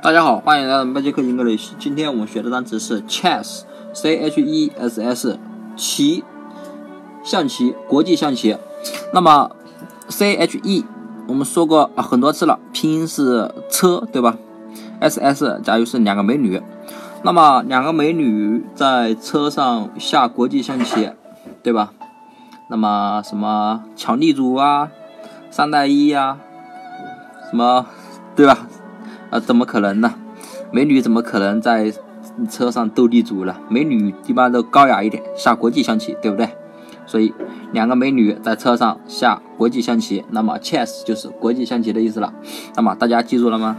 大家好，欢迎来到 Magic English。今天我们学的单词是 chess，c h e s s，棋，象棋，国际象棋。那么 c h e 我们说过啊很多次了，拼音是车，对吧？s s 假如是两个美女，那么两个美女在车上下国际象棋，对吧？那么什么抢地主啊，三带一呀，什么，对吧？啊，怎么可能呢？美女怎么可能在车上斗地主了？美女一般都高雅一点，下国际象棋，对不对？所以两个美女在车上下国际象棋，那么 chess 就是国际象棋的意思了。那么大家记住了吗？